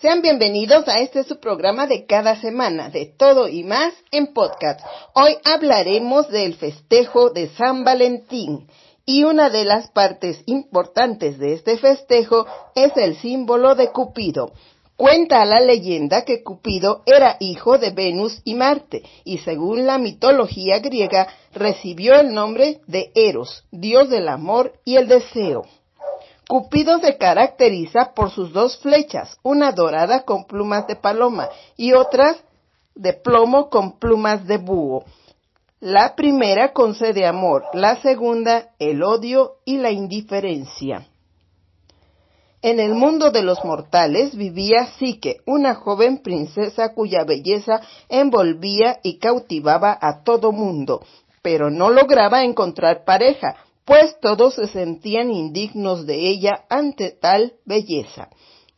Sean bienvenidos a este su programa de cada semana, de todo y más en podcast. Hoy hablaremos del festejo de San Valentín y una de las partes importantes de este festejo es el símbolo de Cupido. Cuenta la leyenda que Cupido era hijo de Venus y Marte y según la mitología griega recibió el nombre de Eros, dios del amor y el deseo. Cupido se caracteriza por sus dos flechas, una dorada con plumas de paloma y otra de plomo con plumas de búho. La primera concede amor, la segunda el odio y la indiferencia. En el mundo de los mortales vivía Psique, una joven princesa cuya belleza envolvía y cautivaba a todo mundo, pero no lograba encontrar pareja, pues todos se sentían indignos de ella ante tal belleza.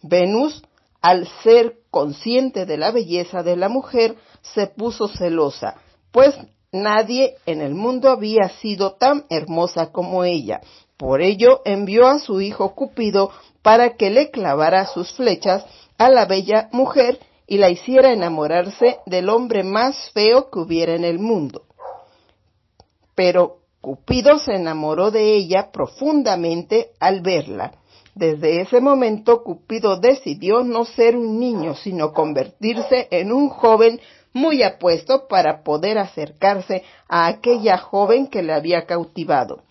Venus, al ser consciente de la belleza de la mujer, se puso celosa, pues nadie en el mundo había sido tan hermosa como ella. Por ello envió a su hijo Cupido para que le clavara sus flechas a la bella mujer y la hiciera enamorarse del hombre más feo que hubiera en el mundo. Pero Cupido se enamoró de ella profundamente al verla. Desde ese momento Cupido decidió no ser un niño, sino convertirse en un joven muy apuesto para poder acercarse a aquella joven que le había cautivado.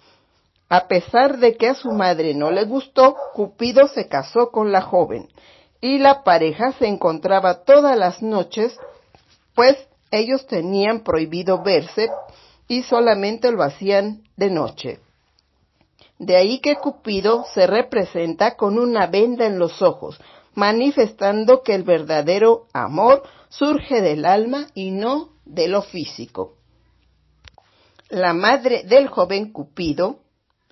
A pesar de que a su madre no le gustó, Cupido se casó con la joven y la pareja se encontraba todas las noches, pues ellos tenían prohibido verse y solamente lo hacían de noche. De ahí que Cupido se representa con una venda en los ojos, manifestando que el verdadero amor surge del alma y no de lo físico. La madre del joven Cupido,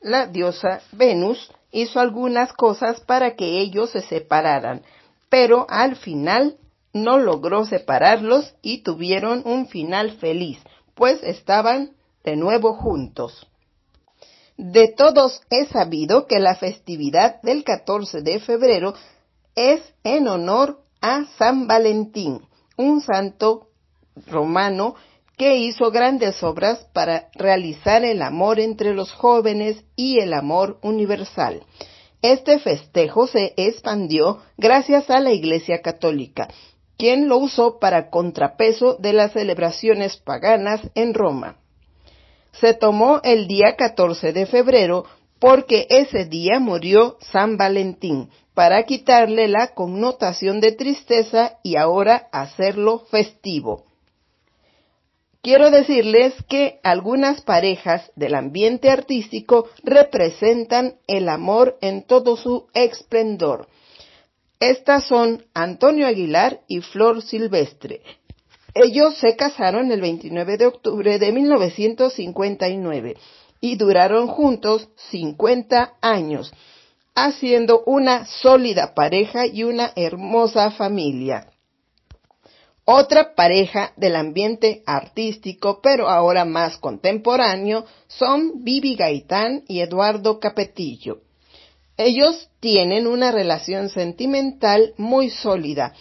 la diosa Venus, hizo algunas cosas para que ellos se separaran, pero al final no logró separarlos y tuvieron un final feliz, pues estaban de nuevo juntos. De todos es sabido que la festividad del 14 de febrero es en honor a San Valentín, un santo romano que hizo grandes obras para realizar el amor entre los jóvenes y el amor universal. Este festejo se expandió gracias a la Iglesia Católica, quien lo usó para contrapeso de las celebraciones paganas en Roma. Se tomó el día 14 de febrero porque ese día murió San Valentín, para quitarle la connotación de tristeza y ahora hacerlo festivo. Quiero decirles que algunas parejas del ambiente artístico representan el amor en todo su esplendor. Estas son Antonio Aguilar y Flor Silvestre. Ellos se casaron el 29 de octubre de 1959 y duraron juntos 50 años, haciendo una sólida pareja y una hermosa familia. Otra pareja del ambiente artístico, pero ahora más contemporáneo, son Vivi Gaitán y Eduardo Capetillo. Ellos tienen una relación sentimental muy sólida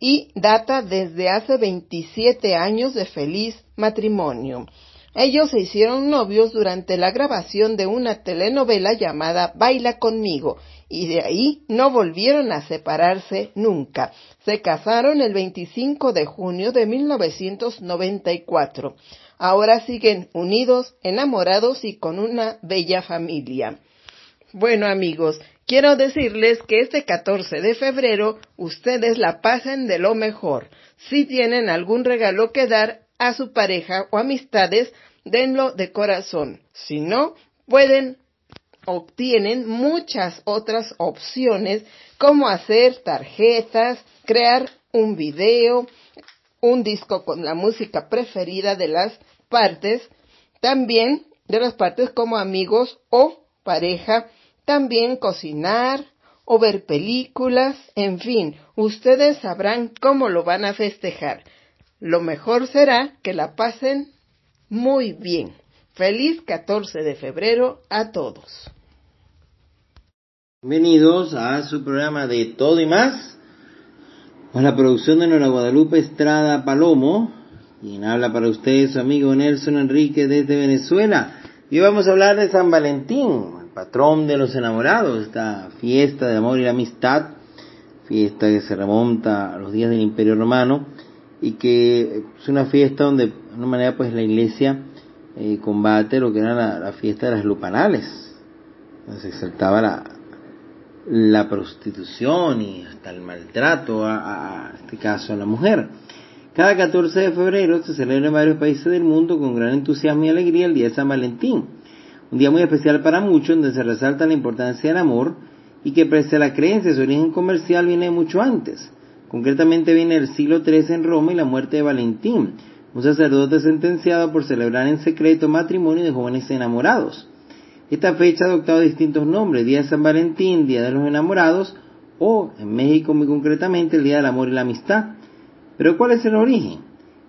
y data desde hace 27 años de feliz matrimonio. Ellos se hicieron novios durante la grabación de una telenovela llamada Baila conmigo y de ahí no volvieron a separarse nunca. Se casaron el 25 de junio de 1994. Ahora siguen unidos, enamorados y con una bella familia. Bueno amigos, quiero decirles que este 14 de febrero ustedes la pasen de lo mejor. Si tienen algún regalo que dar a su pareja o amistades, denlo de corazón. Si no, pueden obtienen muchas otras opciones como hacer tarjetas, crear un video, un disco con la música preferida de las partes, también de las partes como amigos o pareja, también cocinar o ver películas, en fin, ustedes sabrán cómo lo van a festejar. Lo mejor será que la pasen muy bien. Feliz 14 de febrero a todos. Bienvenidos a su programa de Todo y Más, con la producción de Nora Guadalupe Estrada Palomo, quien habla para ustedes su amigo Nelson Enrique desde Venezuela. Y vamos a hablar de San Valentín, patrón de los enamorados, esta fiesta de amor y la amistad, fiesta que se remonta a los días del Imperio Romano y que es una fiesta donde de una manera pues la iglesia eh, combate lo que era la, fiesta de las lupanales, donde se exaltaba la, la prostitución y hasta el maltrato a, a, este caso a la mujer. Cada 14 de febrero se celebra en varios países del mundo con gran entusiasmo y alegría el Día de San Valentín, un día muy especial para muchos donde se resalta la importancia del amor y que pese a la creencia su origen comercial viene mucho antes. Concretamente viene el siglo III en Roma y la muerte de Valentín, un sacerdote sentenciado por celebrar en secreto matrimonio de jóvenes enamorados. Esta fecha ha adoptado distintos nombres, Día de San Valentín, Día de los Enamorados, o en México muy concretamente el Día del Amor y la Amistad. Pero ¿cuál es el origen?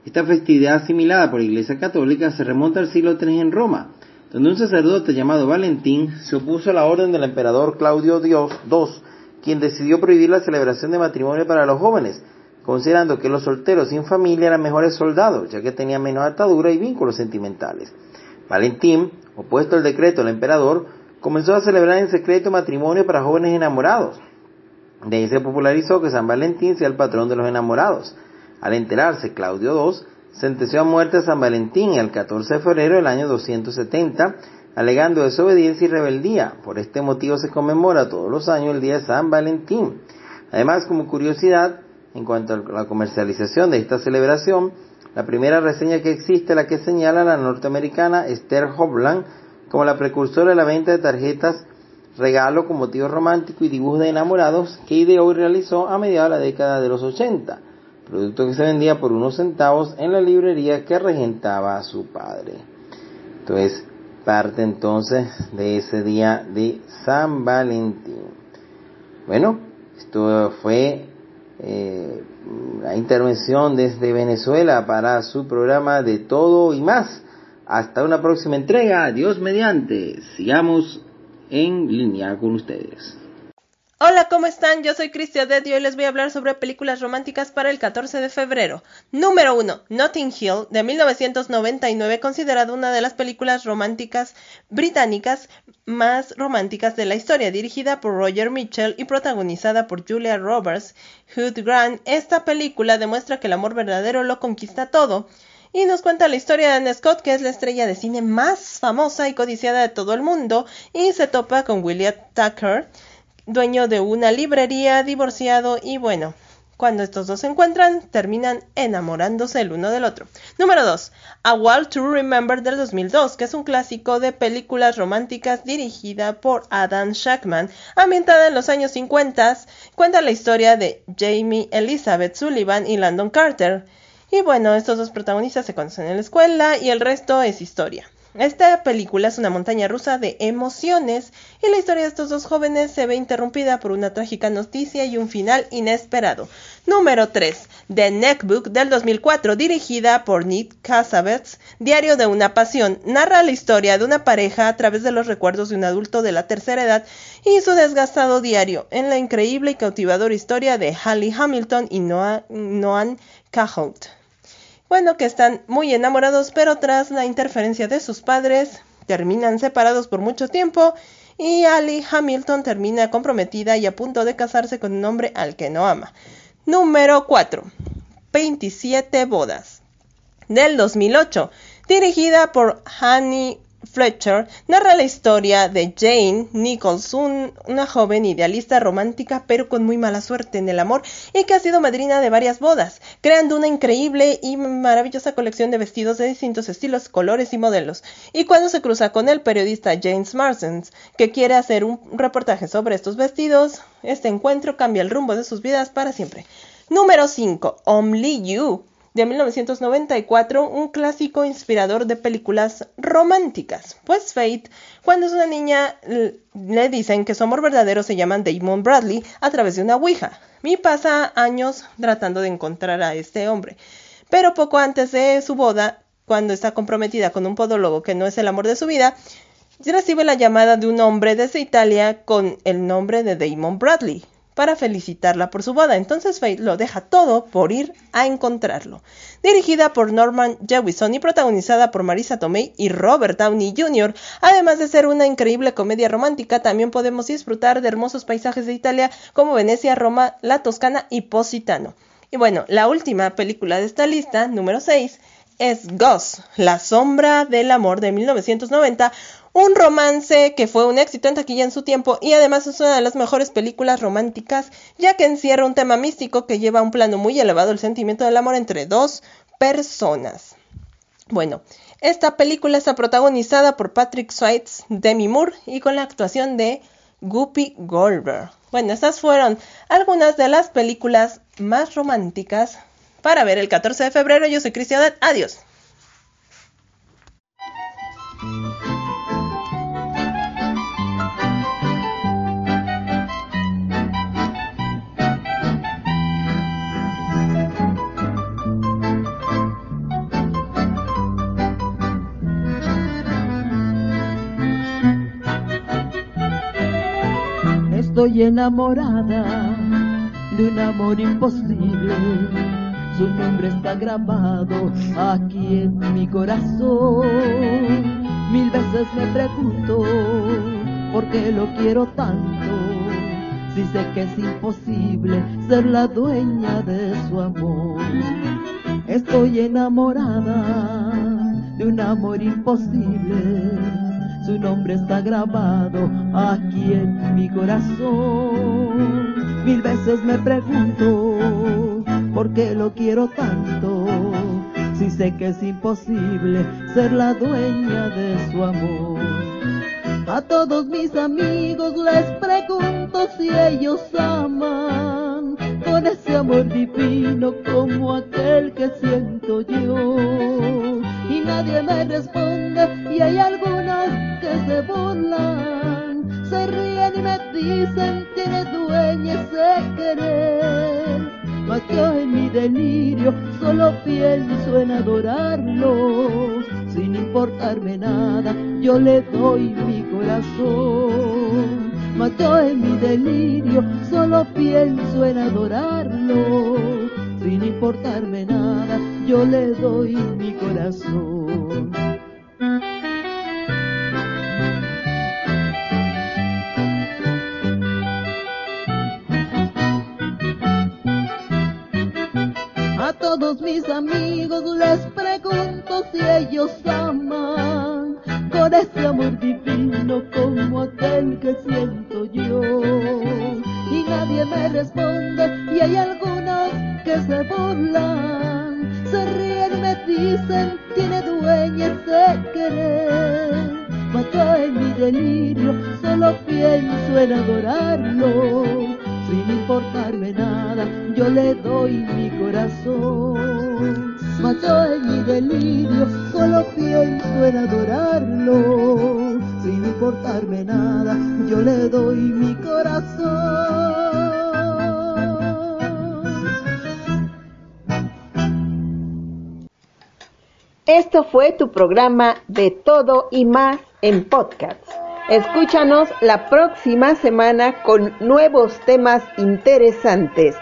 Esta festividad asimilada por la Iglesia Católica se remonta al siglo III en Roma, donde un sacerdote llamado Valentín se opuso a la orden del emperador Claudio II, quien decidió prohibir la celebración de matrimonio para los jóvenes, considerando que los solteros sin familia eran mejores soldados, ya que tenían menos atadura y vínculos sentimentales. Valentín, opuesto al decreto del emperador, comenzó a celebrar en secreto matrimonio para jóvenes enamorados. De ahí se popularizó que San Valentín sea el patrón de los enamorados. Al enterarse, Claudio II sentenció a muerte a San Valentín el 14 de febrero del año 270, alegando desobediencia y rebeldía. Por este motivo se conmemora todos los años el día de San Valentín. Además, como curiosidad, en cuanto a la comercialización de esta celebración, la primera reseña que existe la que señala la norteamericana Esther Hopland como la precursora de la venta de tarjetas regalo con motivos románticos y dibujos de enamorados que ideó y realizó a mediados de la década de los 80, producto que se vendía por unos centavos en la librería que regentaba su padre. Entonces, parte entonces de ese día de San Valentín. Bueno, esto fue eh, la intervención desde Venezuela para su programa de todo y más. Hasta una próxima entrega. Dios mediante. Sigamos en línea con ustedes. Hola, ¿cómo están? Yo soy Cristian Dead y hoy les voy a hablar sobre películas románticas para el 14 de febrero. Número 1. Notting Hill, de 1999, considerada una de las películas románticas británicas más románticas de la historia, dirigida por Roger Mitchell y protagonizada por Julia Roberts, Hugh Grant. Esta película demuestra que el amor verdadero lo conquista todo y nos cuenta la historia de Anne Scott, que es la estrella de cine más famosa y codiciada de todo el mundo, y se topa con William Tucker, dueño de una librería, divorciado y bueno, cuando estos dos se encuentran, terminan enamorándose el uno del otro. Número 2. A Wall to Remember del 2002, que es un clásico de películas románticas dirigida por Adam Shackman, ambientada en los años 50, cuenta la historia de Jamie Elizabeth Sullivan y Landon Carter. Y bueno, estos dos protagonistas se conocen en la escuela y el resto es historia. Esta película es una montaña rusa de emociones y la historia de estos dos jóvenes se ve interrumpida por una trágica noticia y un final inesperado. Número 3. The Neckbook del 2004, dirigida por Nick Cassavetes, Diario de una Pasión, narra la historia de una pareja a través de los recuerdos de un adulto de la tercera edad y su desgastado diario, en la increíble y cautivadora historia de Hallie Hamilton y Noan Caholt. Bueno, que están muy enamorados, pero tras la interferencia de sus padres, terminan separados por mucho tiempo y Ali Hamilton termina comprometida y a punto de casarse con un hombre al que no ama. Número 4. 27 bodas. Del 2008. Dirigida por Honey Fletcher narra la historia de Jane Nichols, una joven idealista romántica pero con muy mala suerte en el amor y que ha sido madrina de varias bodas, creando una increíble y maravillosa colección de vestidos de distintos estilos, colores y modelos. Y cuando se cruza con el periodista James Marsens, que quiere hacer un reportaje sobre estos vestidos, este encuentro cambia el rumbo de sus vidas para siempre. Número 5. Only You de 1994, un clásico inspirador de películas románticas. Pues Fate, cuando es una niña, le dicen que su amor verdadero se llama Damon Bradley a través de una Ouija. Mi pasa años tratando de encontrar a este hombre. Pero poco antes de su boda, cuando está comprometida con un podólogo que no es el amor de su vida, recibe la llamada de un hombre desde Italia con el nombre de Damon Bradley para felicitarla por su boda. Entonces Faith lo deja todo por ir a encontrarlo. Dirigida por Norman Jewison y protagonizada por Marisa Tomei y Robert Downey Jr., además de ser una increíble comedia romántica, también podemos disfrutar de hermosos paisajes de Italia como Venecia, Roma, la Toscana y Positano. Y bueno, la última película de esta lista, número 6, es Ghost, La sombra del amor de 1990, un romance que fue un éxito en taquilla en su tiempo y además es una de las mejores películas románticas, ya que encierra un tema místico que lleva a un plano muy elevado el sentimiento del amor entre dos personas. Bueno, esta película está protagonizada por Patrick Swayze, Demi Moore y con la actuación de Guppy Goldberg. Bueno, estas fueron algunas de las películas más románticas para ver el 14 de febrero. Yo soy Cristian. Adiós. Estoy enamorada de un amor imposible. Su nombre está grabado aquí en mi corazón. Mil veces me pregunto por qué lo quiero tanto. Si sé que es imposible ser la dueña de su amor. Estoy enamorada de un amor imposible su nombre está grabado aquí en mi corazón. Mil veces me pregunto por qué lo quiero tanto, si sé que es imposible ser la dueña de su amor. A todos mis amigos les pregunto si ellos aman con ese amor divino como aquel que siento yo. Y nadie me responde y hay algunos se burlan, se ríen y me dicen tiene dueña ese querer. Mas yo en mi delirio solo pienso en adorarlo, sin importarme nada, yo le doy mi corazón. Mas yo en mi delirio solo pienso en adorarlo, sin importarme nada, yo le doy mi corazón. Todos mis amigos les pregunto si ellos aman con ese amor divino como aquel que siento yo. Y nadie me responde y hay algunos que se burlan, se ríen me dicen tiene dueña ese querer. Mas en mi delirio solo pienso en adorarlo le doy mi corazón. Mas yo en mi delirio solo pienso en adorarlo, sin importarme nada, yo le doy mi corazón. Esto fue tu programa de todo y más en podcast. Escúchanos la próxima semana con nuevos temas interesantes.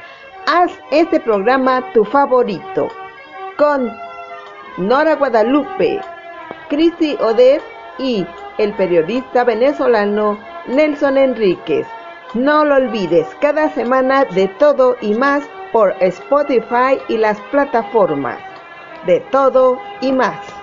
Haz este programa tu favorito. Con Nora Guadalupe, Cristi Odez y el periodista venezolano Nelson Enríquez. No lo olvides, cada semana de todo y más por Spotify y las plataformas. De todo y más.